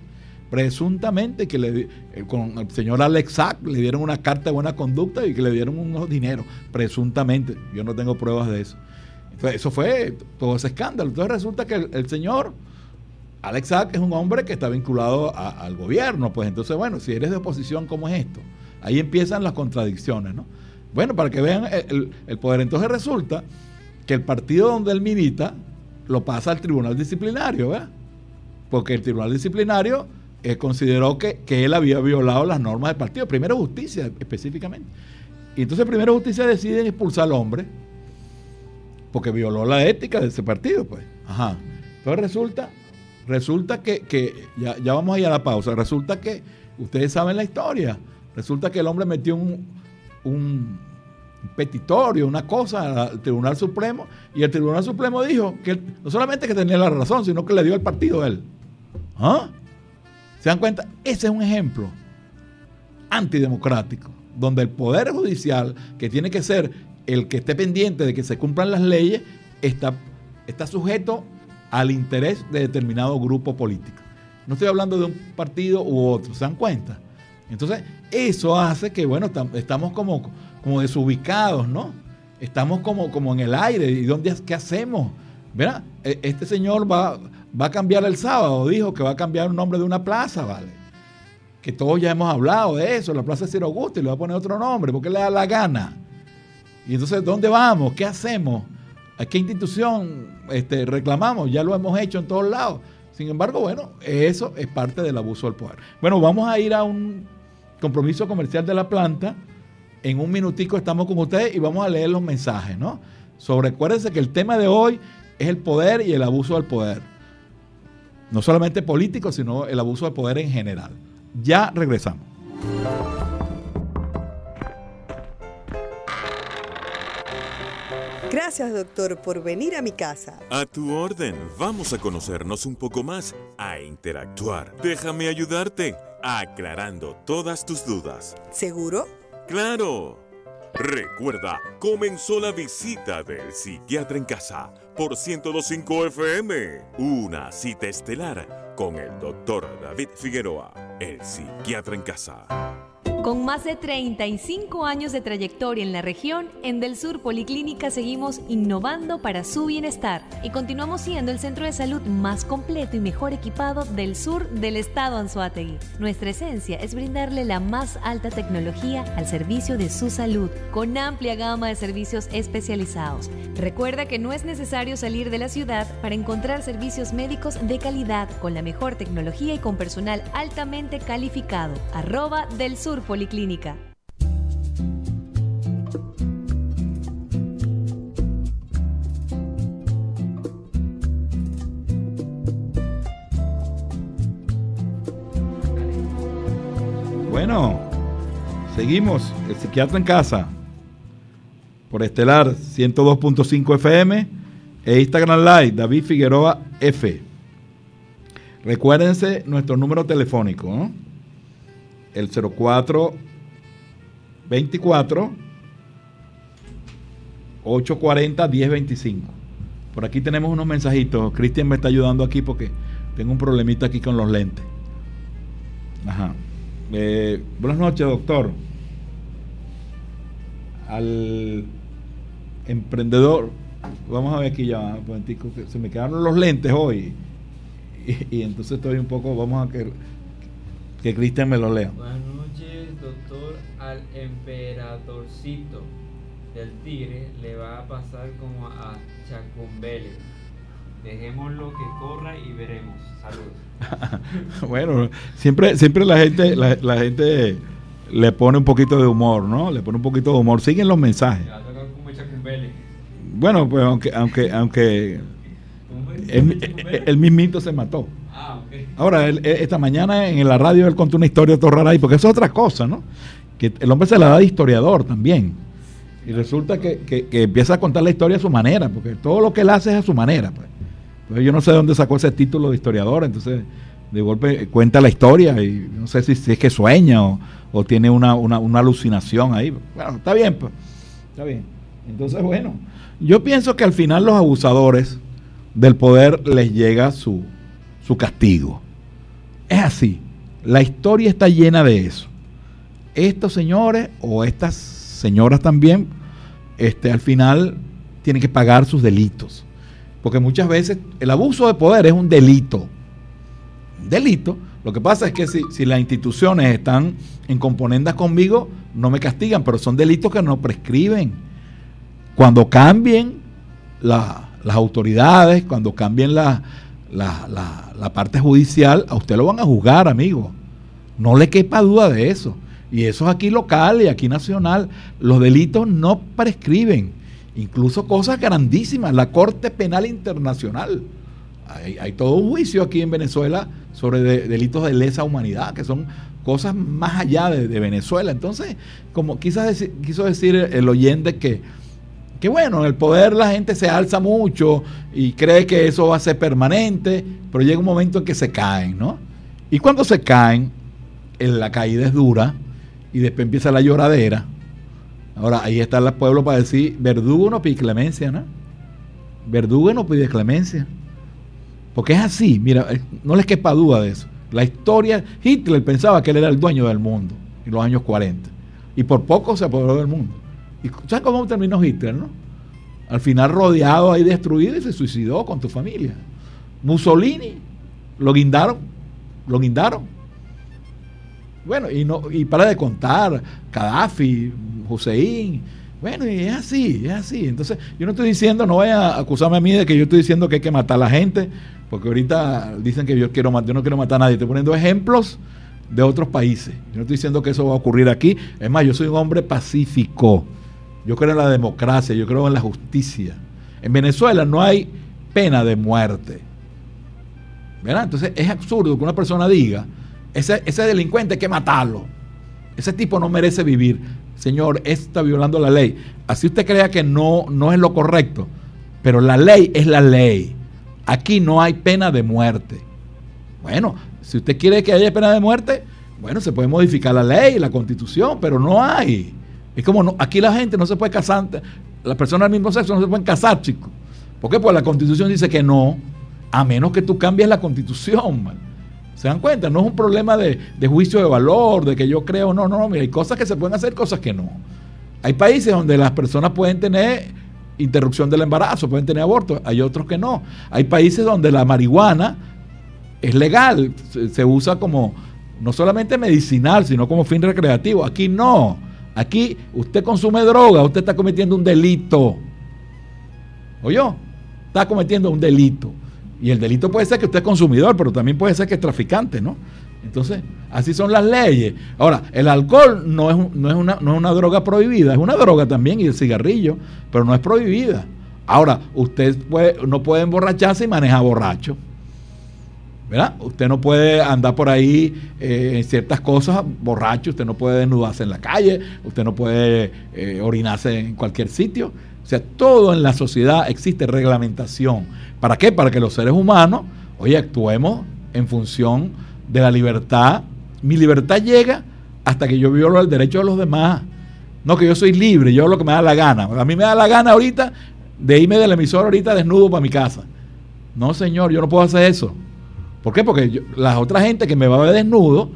presuntamente que le, eh, con el señor Alex le dieron una carta de buena conducta y que le dieron unos dineros, presuntamente. Yo no tengo pruebas de eso. eso fue todo ese escándalo. Entonces resulta que el, señor Alex Sack es un hombre que está vinculado al gobierno. Pues entonces, bueno, si eres de oposición, ¿cómo es esto? Ahí empiezan las contradicciones, ¿no? Bueno, para que vean el, poder. Entonces resulta que el partido donde él milita lo pasa al tribunal disciplinario, ¿verdad? Porque el tribunal disciplinario eh, consideró que, él había violado las normas del partido. Primero justicia, específicamente. Y entonces primero justicia decide expulsar al hombre porque violó la ética de ese partido, pues. Ajá. Entonces resulta, resulta que, ya, ya, vamos a ir a la pausa, resulta que, ustedes saben la historia, resulta que el hombre metió un, petitorio, una cosa al Tribunal Supremo, y el Tribunal Supremo dijo que no solamente que tenía la razón, sino que le dio el partido a él. ¿Ah? ¿Se dan cuenta? Ese es un ejemplo antidemocrático, donde el Poder Judicial, que tiene que ser el que esté pendiente de que se cumplan las leyes, está, está sujeto al interés de determinado grupo político. No estoy hablando de un partido u otro, ¿se dan cuenta? Entonces, eso hace que, bueno, estamos como, como desubicados, ¿no? Estamos como, como en el aire. ¿Y dónde, qué hacemos? ¿Verdad? Este señor va, va a cambiar el sábado, dijo que va a cambiar el nombre de una plaza, ¿vale? Que todos ya hemos hablado de eso, la plaza Ciro Augusto, y le va a poner otro nombre, porque le da la gana. Y entonces, ¿dónde vamos? ¿Qué hacemos? ¿A qué institución este, reclamamos? Ya lo hemos hecho en todos lados. Sin embargo, bueno, eso es parte del abuso del poder. Bueno, vamos a ir a un compromiso comercial de la planta. En un minutico estamos con ustedes y vamos a leer los mensajes, ¿no? Sobre, acuérdense que el tema de hoy es el poder y el abuso del poder. No solamente político, sino el abuso del poder en general. Ya regresamos. Gracias, doctor, por venir a mi casa. A tu orden. Vamos a conocernos un poco más, a interactuar. Déjame ayudarte, aclarando todas tus dudas. ¿Seguro? ¡Claro! Recuerda, comenzó la visita del psiquiatra en casa por 1025 FM. Una cita estelar con el doctor David Figueroa, el psiquiatra en casa. Con más de 35 años de trayectoria en la región, en Del Sur Policlínica seguimos innovando para su bienestar y continuamos siendo el centro de salud más completo y mejor equipado del sur del estado Anzuategui. Nuestra esencia es brindarle la más alta tecnología al servicio de su salud, con amplia gama de servicios especializados. Recuerda que no es necesario salir de la ciudad para encontrar servicios médicos de calidad con la mejor tecnología y con personal altamente calificado. Arroba. Bueno, seguimos. El psiquiatra en casa. Por Estelar 102.5 FM e Instagram Live David Figueroa F. Recuérdense nuestro número telefónico. El 04 24 840 1025. Por aquí tenemos unos mensajitos. Cristian me está ayudando aquí porque tengo un problemita aquí con los lentes. Ajá. Eh, buenas noches, doctor. Al emprendedor, vamos a ver aquí ya, un momentico, se me quedaron los lentes hoy. Y, y entonces estoy un poco, vamos a que que Cristian me lo lea. Buenas noches, doctor. Al emperadorcito del tigre le va a pasar como a Chacumbele. Dejémoslo que corra y veremos. Saludos. bueno, siempre, siempre la gente, la, gente le pone un poquito de humor, ¿no? Le pone un poquito de humor. Siguen los mensajes. Bueno, pues aunque, aunque, aunque el, el mismito se mató. Ahora, esta mañana en la radio él contó una historia todo rara ahí, porque eso es otra cosa, ¿no? Que el hombre se la da de historiador también. Y resulta que, empieza a contar la historia a su manera, porque todo lo que él hace es a su manera. Pues. Entonces yo no sé de dónde sacó ese título de historiador, entonces de golpe cuenta la historia y no sé si, es que sueña o, tiene una, alucinación ahí. Bueno, está bien, pues. Está bien. Entonces, bueno, yo pienso que al final los abusadores del poder les llega su, su castigo. Es así. La historia está llena de eso. Estos señores o estas señoras también, este, al final tiene que pagar sus delitos. Porque muchas veces el abuso de poder es un delito. Un delito. Lo que pasa es que si, si las instituciones están en componendas conmigo, no me castigan, pero son delitos que no prescriben. Cuando cambien la- las autoridades, cuando cambien la, la- la- parte judicial, a usted lo van a juzgar, amigo. No le quepa duda de eso. Y eso es aquí local y aquí nacional. Los delitos no prescriben. Incluso cosas grandísimas. La Corte Penal Internacional. Hay, hay todo un juicio aquí en Venezuela sobre de- delitos de lesa humanidad, que son cosas más allá de, Venezuela. Entonces, como quizás quiso decir el oyente que, que bueno, en el poder la gente se alza mucho y cree que eso va a ser permanente, pero llega un momento en que se caen, ¿no? Y cuando se caen, en la caída es dura y después empieza la lloradera. Ahora, ahí está el pueblo para decir, verdugo no pide clemencia, ¿no? Verdugo no pide clemencia. Porque es así, mira, eh, no les quepa duda de eso. La historia, Hitler pensaba que él era el dueño del mundo en los años 40. Y por poco se apoderó del mundo. ¿Y sabes cómo terminó Hitler, no? Al final rodeado ahí destruido y se suicidó con tu familia. Mussolini, lo guindaron, lo guindaron. Bueno, y, no, y para de contar, Gaddafi, Hussein, bueno, y es así, es así. Entonces, yo no estoy diciendo, no vaya a acusarme a mí de que yo estoy diciendo que hay que matar a la gente, porque ahorita dicen que yo quiero yo no quiero matar a nadie, estoy poniendo ejemplos de otros países. Yo no estoy diciendo que eso va a ocurrir aquí. Es más, yo soy un hombre pacífico. Yo creo en la democracia, yo creo en la justicia. En Venezuela no hay pena de muerte. ¿Verdad? Entonces es absurdo que una persona diga, ese, ese delincuente hay que matarlo. Ese tipo no merece vivir. Señor, está violando la ley. Así usted crea que no, no es lo correcto. Pero la ley es la ley. Aquí no hay pena de muerte. Bueno, si usted quiere que haya pena de muerte, bueno, se puede modificar la ley, la constitución, pero no hay. Es como no, aquí la gente no se puede casar, las personas del mismo sexo no se pueden casar, chicos. ¿Por qué? Pues la constitución dice que no, a menos que tú cambies la constitución. ¿Se dan cuenta? No es un problema de, juicio de valor, de que yo creo, no, no, no, mira, hay cosas que se pueden hacer, cosas que no. Hay países donde las personas pueden tener interrupción del embarazo, pueden tener aborto, hay otros que no. Hay países donde la marihuana es legal, se usa como no solamente medicinal, sino como fin recreativo. Aquí no. Aquí usted consume droga, usted está cometiendo un delito. ¿Oyó? Está cometiendo un delito. Y el delito puede ser que usted es consumidor, pero también puede ser que es traficante, ¿no? Entonces, así son las leyes. Ahora, el alcohol no es, no es, una, no es una droga prohibida, es una droga también, y el cigarrillo, pero no es prohibida. Ahora, usted no puede emborracharse y manejar borracho. ¿Verdad? Usted no puede andar por ahí eh, en ciertas cosas borracho, usted no puede desnudarse en la calle, usted no puede eh, orinarse en cualquier sitio. O sea, todo en la sociedad existe reglamentación. ¿Para qué? Para que los seres humanos, oye, actuemos en función de la libertad. Mi libertad llega hasta que yo violo el derecho de los demás. No que yo soy libre, yo lo que me da la gana. A mí me da la gana ahorita de irme del emisor ahorita desnudo para mi casa. No, señor, yo no puedo hacer eso. ¿Por qué? Porque yo- la otra gente que me va a ver desnudo,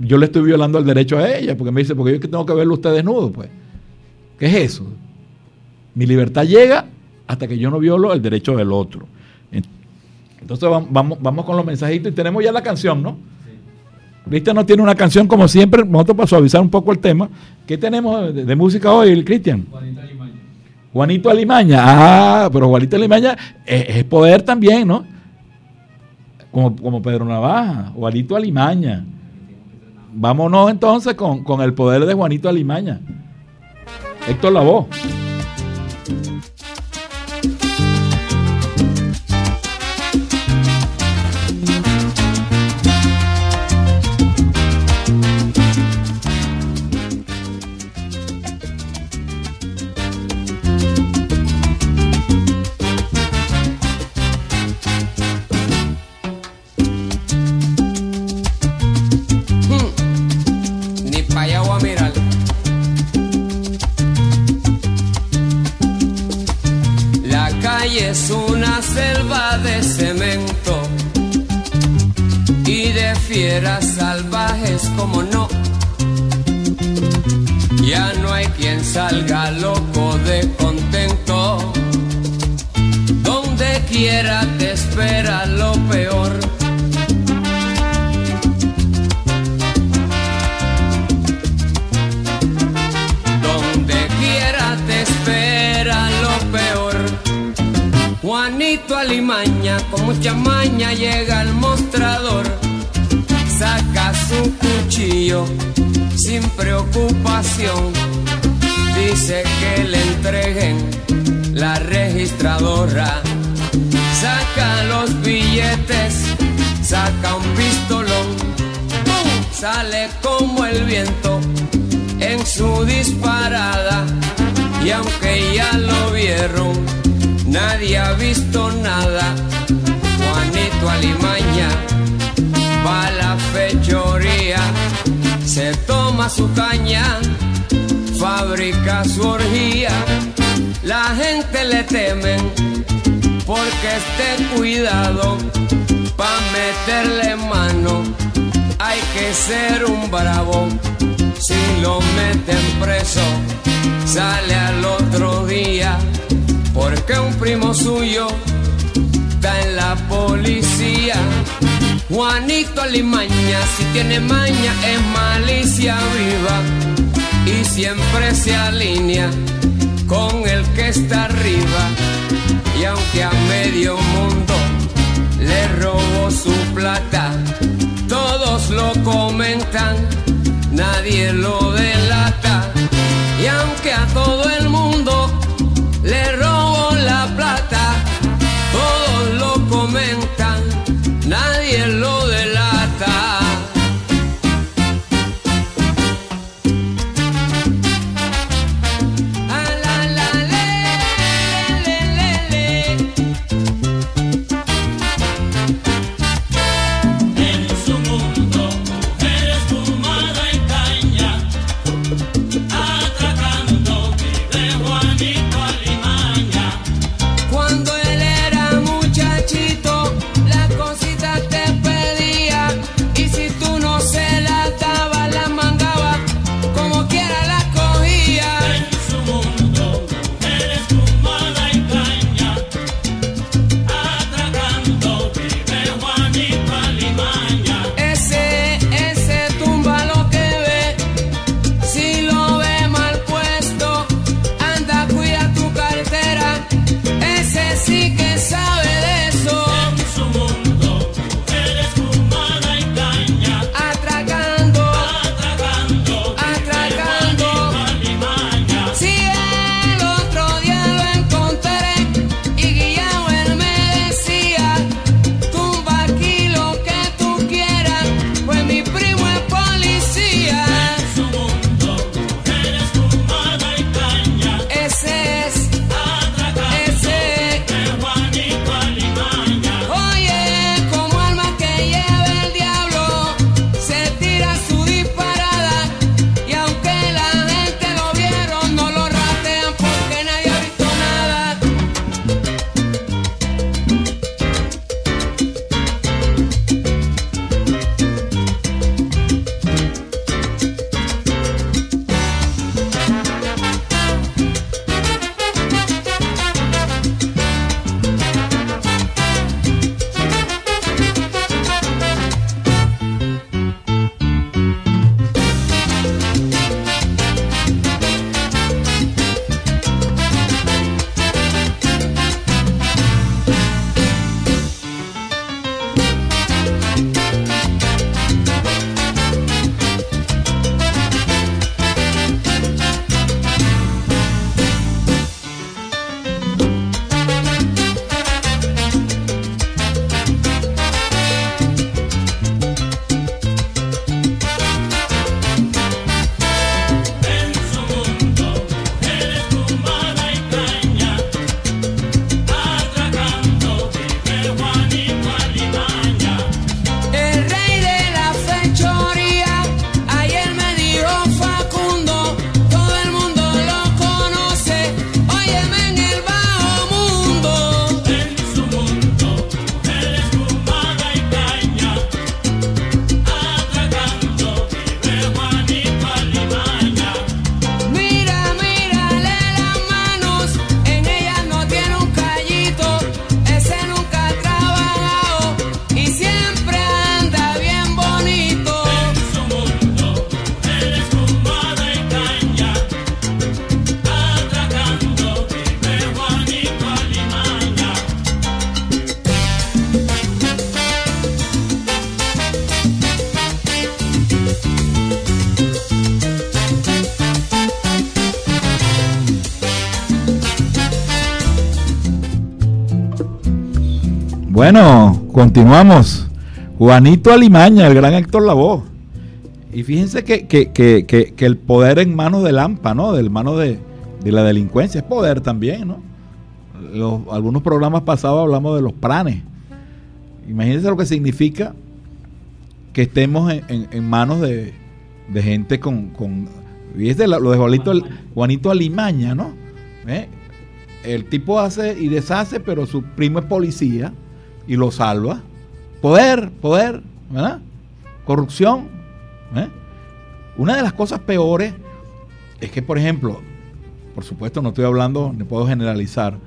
yo le estoy violando el derecho a ella, porque me dice, porque yo tengo que verlo usted desnudo, pues. ¿Qué es eso? Mi libertad llega hasta que yo no violo el derecho del otro. En- Entonces vam- vamos, vamos con los mensajitos y tenemos ya la canción, ¿no? Cristian no tiene una canción como siempre, nosotros para suavizar un poco el tema. ¿Qué tenemos de, de música hoy, Cristian? Juanito Alimaña. Ah, pero Juanito Alimaña es, es poder también, ¿no? Como, como Pedro Navaja, Juanito Alimaña. Vámonos entonces con, con el poder de Juanito Alimaña. Héctor Lavoe. Como no. Ya no hay quien salga loco de contento quiera te espera lo peor. Donde quiera te espera lo peor. Juanito Alimaña con mucha maña llega Dice que le entreguen la registradora. Saca los billetes, saca un pistolón. Sale como el viento en su disparada. Y aunque ya lo vieron, nadie ha visto nada. Juanito Alimaña va a la fechoría, se toma su caña, fabrica su orgía. La gente le temen porque esté cuidado pa' meterle mano. Hay que ser un bravo, si lo meten preso, sale al otro día, porque un primo suyo está en la policía. Juanito Alimaña, si tiene maña, es malicia viva y siempre se alinea con el que está arriba. Y aunque a medio mundo le robó su plata, todos lo comentan, nadie lo delata. Y aunque a todo el mundo le robó Bueno, continuamos. Juanito Alimaña, el gran Héctor Lavoe. Y fíjense que, que- que- que- el poder en manos del AMPA, ¿no? Del mano de, de la delincuencia, es poder también, ¿no? Algunos programas pasados hablamos de los planes. Imagínense lo que significa que estemos en, en- manos de, de gente con... con fíjense lo de Juanito, Juanito Alimaña, ¿no? ¿Eh? El tipo hace y deshace, pero su primo es policía y lo salva. Poder, poder, ¿verdad? Corrupción. ¿eh? Una de las cosas peores es que, por ejemplo, por supuesto no estoy hablando, no puedo generalizar,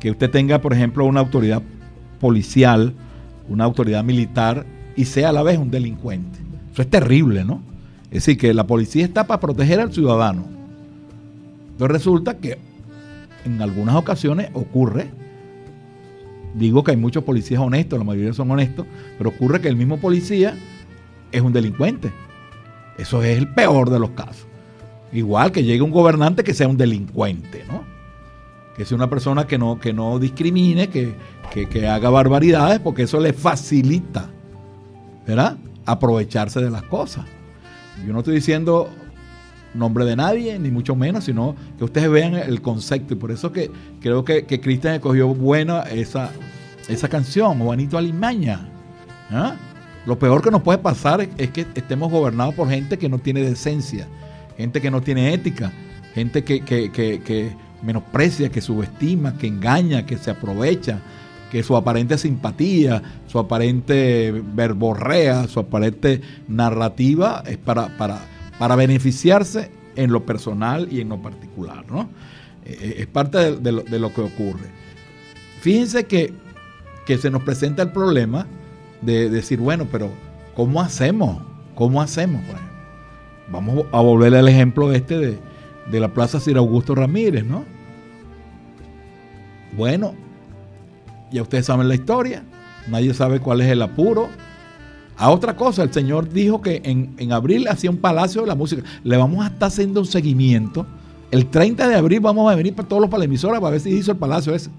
que usted tenga, por ejemplo, una autoridad policial, una autoridad militar y sea a la vez un delincuente. Eso es terrible, ¿no? Es decir, que la policía está para proteger al ciudadano. Entonces resulta que en algunas ocasiones ocurre, digo que hay muchos policías honestos, la mayoría son honestos, pero ocurre que el mismo policía es un delincuente. Eso es el peor de los casos. Igual que llegue un gobernante que sea un delincuente, ¿no? Que sea una persona que no, que no discrimine, que, que- que haga barbaridades, porque eso le facilita, ¿verdad? Aprovecharse de las cosas. Yo no estoy diciendo nombre de nadie, ni mucho menos, sino que ustedes vean el concepto. Y por eso que creo que, que Cristian escogió buena esa, esa canción, Juanito Alimaña. ¿Ah? Lo peor que nos puede pasar es, que estemos gobernados por gente que no tiene decencia, gente que no tiene ética, gente que, que- que- que menosprecia, que subestima, que engaña, que se aprovecha, que su aparente simpatía, su aparente verborrea, su aparente narrativa es para, para, para beneficiarse en lo personal y en lo particular. ¿no? Eh, es parte de, lo, que ocurre. Fíjense que, que se nos presenta el problema de decir, bueno, pero ¿cómo hacemos? ¿Cómo hacemos? Vamos a volver al ejemplo este de, de la Plaza Sir Augusto Ramírez, ¿no? Bueno, ya ustedes saben la historia, nadie sabe cuál es el apuro. A otra cosa, el señor dijo que en, en abril hacía un palacio de la música. Le vamos a estar haciendo un seguimiento. El 30 de abril vamos a venir para todos los para la emisora para ver si hizo el palacio ese.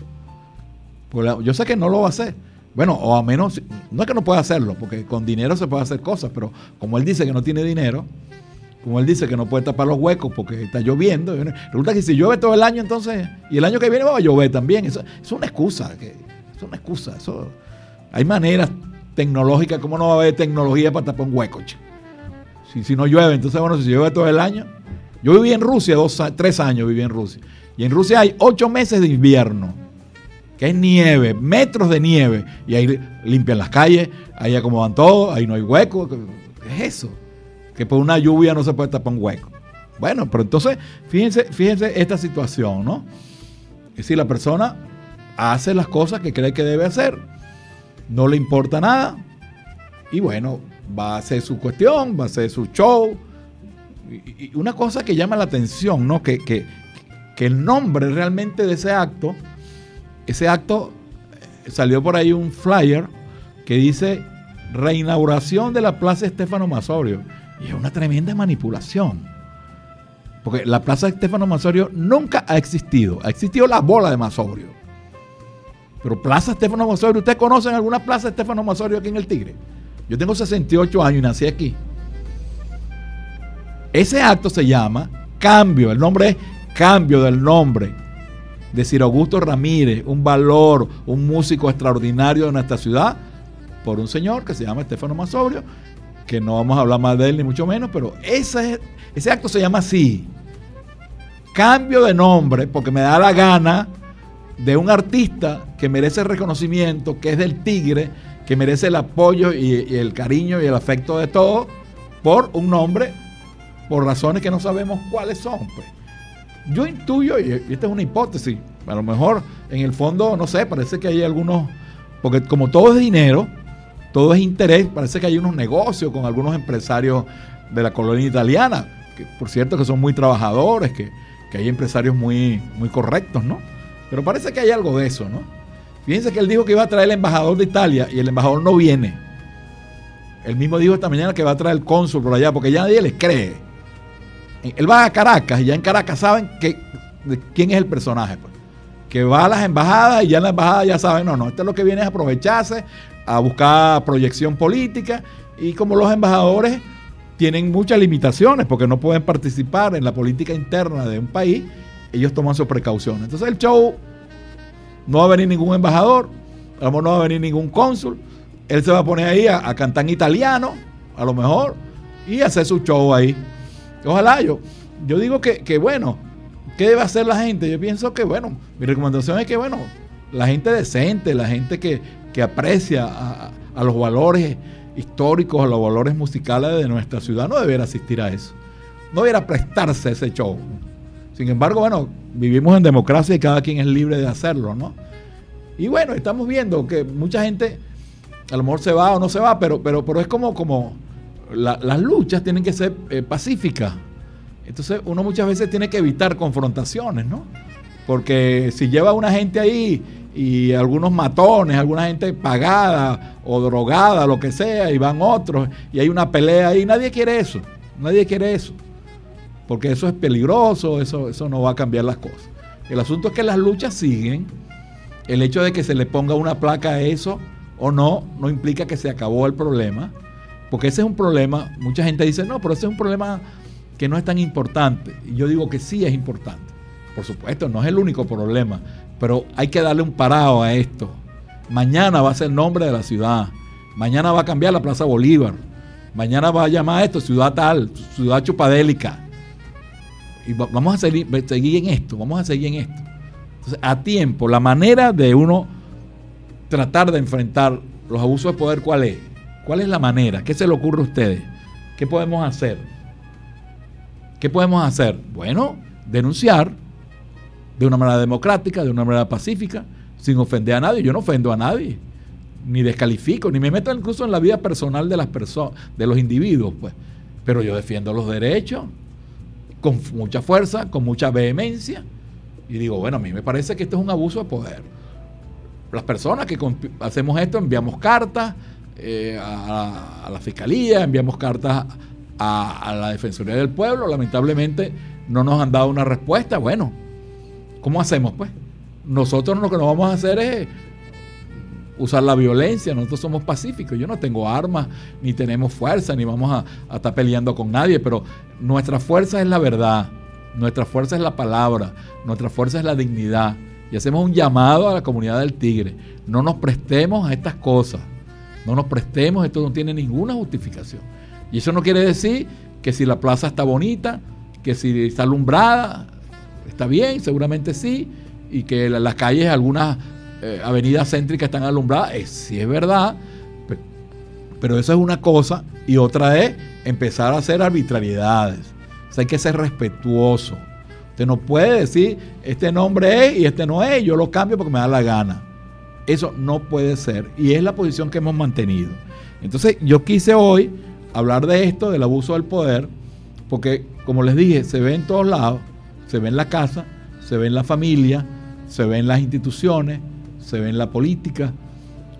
Pues yo sé que no lo va a hacer. Bueno, o a menos, no es que no pueda hacerlo, porque con dinero se puede hacer cosas, pero como él dice que no tiene dinero, como él dice que no puede tapar los huecos porque está lloviendo, resulta que si llueve todo el año, entonces, y el año que viene va a llover también. Eso, es una excusa, que, es una excusa. Hay maneras tecnológicas, ¿cómo no va a haber tecnología para tapar un hueco? Si, si no llueve, entonces, bueno, si llueve todo el año. Yo viví en Rusia, dos, tres años viví en Rusia. Y en Rusia hay ocho meses de invierno, que es nieve, metros de nieve. Y ahí limpian las calles, ahí acomodan todo, ahí no hay hueco. ¿Qué es eso? Que por una lluvia no se puede tapar un hueco. Bueno, pero entonces, fíjense, fíjense esta situación, ¿no? Es decir, la persona hace las cosas que cree que debe hacer, no le importa nada, y bueno, va a hacer su cuestión, va a hacer su show. Y, una cosa que llama la atención, ¿no? Que, que, que el nombre realmente de ese acto, ese acto eh, salió por ahí un flyer que dice reinauguración de la Plaza Estefano Masorio. Y es una tremenda manipulación. Porque la Plaza Estefano Masorio nunca ha existido. Ha existido la bola de Masorio. Pero Plaza Estefano Masorio, ¿ustedes conocen alguna Plaza Estefano Masorio aquí en el Tigre? Yo tengo 68 años y nací aquí. Ese acto se llama cambio, el nombre es cambio del nombre de Ciro Augusto Ramírez, un valor, un músico extraordinario de nuestra ciudad, por un señor que se llama Estefano Masobrio, que no vamos a hablar más de él ni mucho menos, pero ese, ese acto se llama así. Cambio de nombre, porque me da la gana de un artista que merece reconocimiento, que es del Tigre, que merece el apoyo y, el cariño y el afecto de todos, por un nombre, por razones que no sabemos cuáles son. Pues. Yo intuyo, y esta es una hipótesis, a lo mejor en el fondo, no sé, parece que hay algunos, porque como todo es dinero, todo es interés, parece que hay unos negocios con algunos empresarios de la colonia italiana, que por cierto que son muy trabajadores, que, que hay empresarios muy, muy correctos, ¿no? Pero parece que hay algo de eso, ¿no? Fíjense que él dijo que iba a traer el embajador de Italia y el embajador no viene. Él mismo dijo esta mañana que va a traer el cónsul por allá, porque ya nadie les cree. Él va a Caracas y ya en Caracas saben que, quién es el personaje. pues. que va a las embajadas y ya en la embajada ya saben, no, no, esto es lo que viene es aprovecharse, a buscar proyección política y como los embajadores tienen muchas limitaciones porque no pueden participar en la política interna de un país, ellos toman sus precauciones. Entonces el show no va a venir ningún embajador, no va a venir ningún cónsul, él se va a poner ahí a, a cantar en italiano, a lo mejor, y hacer su show ahí. Ojalá yo, yo digo que, que bueno, ¿qué debe hacer la gente? Yo pienso que bueno, mi recomendación es que bueno, la gente decente, la gente que, que aprecia a, a los valores históricos, a los valores musicales de nuestra ciudad, no debiera asistir a eso. No debiera prestarse a ese show. Sin embargo, bueno, vivimos en democracia y cada quien es libre de hacerlo, ¿no? Y bueno, estamos viendo que mucha gente a lo se va o no se va, pero, pero, pero es como, como la- las luchas tienen que ser eh, pacíficas. Entonces uno muchas veces tiene que evitar confrontaciones, ¿no? Porque si lleva una gente ahí y algunos matones, alguna gente pagada o drogada, lo que sea, y van otros, y hay una pelea ahí, nadie quiere eso, nadie quiere eso. Porque eso es peligroso, eso, eso no va a cambiar las cosas. El asunto es que las luchas siguen. El hecho de que se le ponga una placa a eso o no, no implica que se acabó el problema. Porque ese es un problema, mucha gente dice, no, pero ese es un problema que no es tan importante. Y yo digo que sí es importante. Por supuesto, no es el único problema, pero hay que darle un parado a esto. Mañana va a ser el nombre de la ciudad. Mañana va a cambiar la Plaza Bolívar. Mañana va a llamar esto ciudad tal, ciudad chupadélica. Y va- vamos a seguir, seguir en esto, vamos a seguir en esto. Entonces, a tiempo, la manera de uno tratar de enfrentar los abusos de poder, ¿cuál es? ¿Cuál es la manera? ¿Qué se le ocurre a ustedes? ¿Qué podemos hacer? ¿Qué podemos hacer? Bueno, denunciar de una manera democrática, de una manera pacífica, sin ofender a nadie. Yo no ofendo a nadie, ni descalifico, ni me meto incluso en la vida personal de las personas, de los individuos, pues. Pero yo defiendo los derechos con mucha fuerza, con mucha vehemencia, y digo, bueno, a mí me parece que esto es un abuso de poder. Las personas que hacemos esto enviamos cartas eh, a, a la fiscalía, enviamos cartas a, a la Defensoría del Pueblo, lamentablemente no nos han dado una respuesta. Bueno, ¿cómo hacemos pues? Nosotros lo que nos vamos a hacer es usar la violencia, nosotros somos pacíficos, yo no tengo armas, ni tenemos fuerza, ni vamos a, estar peleando con nadie, pero nuestra fuerza es la verdad, nuestra fuerza es la palabra, nuestra fuerza es la dignidad. Y hacemos un llamado a la comunidad del Tigre, no nos prestemos a estas cosas, no nos prestemos, esto no tiene ninguna justificación. Y eso no quiere decir que si la plaza está bonita, que si está alumbrada, está bien, seguramente sí, y que la- las calles, algunas eh, avenidas céntricas están alumbradas, eh, sí es verdad, pe- pero eso es una cosa y otra es empezar a hacer arbitrariedades. Hay que ser respetuoso. Usted no puede decir, este nombre es y este no es, yo lo cambio porque me da la gana. Eso no puede ser y es la posición que hemos mantenido. Entonces yo quise hoy hablar de esto, del abuso del poder, porque como les dije, se ve en todos lados, se ve en la casa, se ve en la familia, se ve en las instituciones, se ve en la política,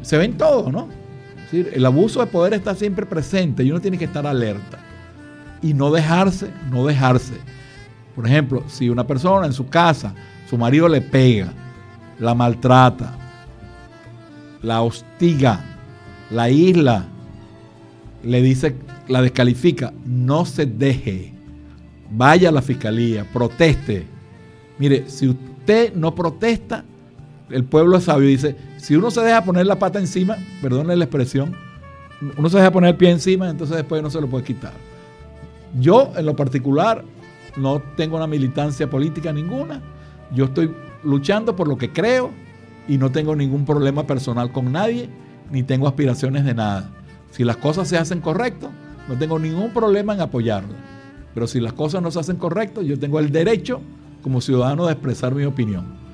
se ve en todo, ¿no? Es decir, el abuso de poder está siempre presente y uno tiene que estar alerta y no dejarse, no dejarse. Por ejemplo, si una persona en su casa, su marido le pega, la maltrata, la hostiga, la isla, le dice, la descalifica, no se deje. Vaya a la fiscalía, proteste. Mire, si usted no protesta, el pueblo sabio. Dice, si uno se deja poner la pata encima, perdone la expresión, uno se deja poner el pie encima, entonces después no se lo puede quitar. Yo, en lo particular, no tengo una militancia política ninguna. Yo estoy luchando por lo que creo y no tengo ningún problema personal con nadie, ni tengo aspiraciones de nada. Si las cosas se hacen correcto, no tengo ningún problema en apoyarlas. Pero si las cosas no se hacen correcto, yo tengo el derecho como ciudadano de expresar mi opinión.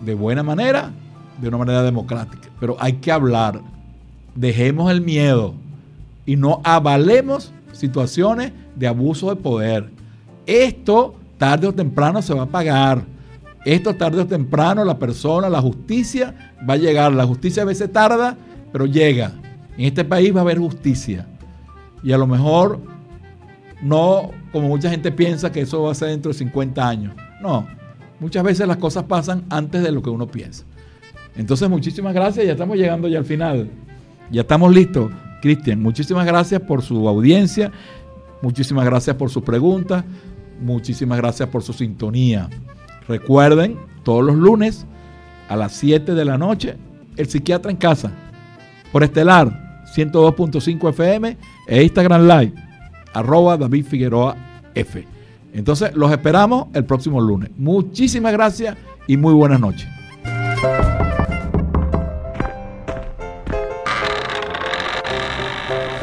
De buena manera, de una manera democrática. Pero hay que hablar. Dejemos el miedo y no avalemos situaciones de abuso de poder. Esto tarde o temprano se va a pagar. Esto tarde o temprano la persona, la justicia va a llegar. La justicia a veces tarda, pero llega. En este país va a haber justicia. Y a lo mejor no, como mucha gente piensa que eso va a ser dentro de 50 años. No, muchas veces las cosas pasan antes de lo que uno piensa. Entonces, muchísimas gracias, ya estamos llegando ya al final. Ya estamos listos. Cristian, muchísimas gracias por su audiencia, muchísimas gracias por sus preguntas, muchísimas gracias por su sintonía. Recuerden, todos los lunes a las 7 de la noche, el psiquiatra en casa, por Estelar 102.5 FM e Instagram Live, arroba David Figueroa F. Entonces, los esperamos el próximo lunes. Muchísimas gracias y muy buenas noches.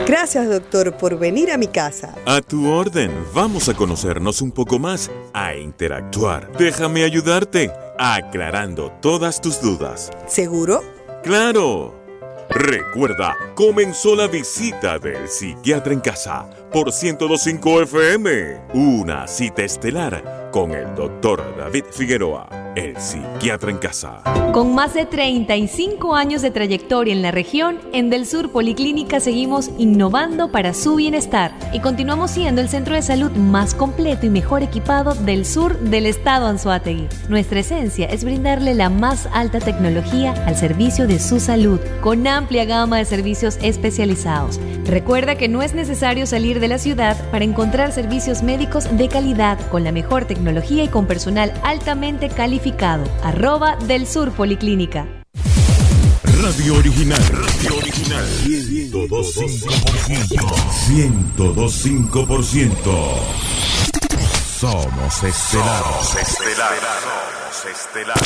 Gracias, doctor, por venir a mi casa. A tu orden, vamos a conocernos un poco más, a interactuar. Déjame ayudarte, aclarando todas tus dudas. ¿Seguro? ¡Claro! Recuerda, comenzó la visita del psiquiatra en casa por 1025 FM. Una cita estelar con el doctor David Figueroa, el psiquiatra en casa. Con más de 35 años de trayectoria en la región, en Del Sur Policlínica seguimos innovando para su bienestar y continuamos siendo el centro de salud más completo y mejor equipado del sur del estado Anzuategui. Nuestra esencia es brindarle la más alta tecnología al servicio de su salud, con amplia gama de servicios especializados. Recuerda que no es necesario salir de la ciudad para encontrar servicios médicos de calidad con la mejor tecnología y con personal altamente calificado. Arroba del Sur Policlínica. Radio Original. Radio Original. 102.5%. 102.5%. Somos estelar. Somos estelar. Somos.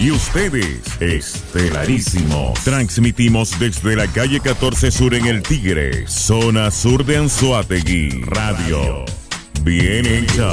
Y ustedes, Estelarísimo. Transmitimos desde la calle 14 Sur en El Tigre, zona sur de Anzuategui. Radio. Bien hecha.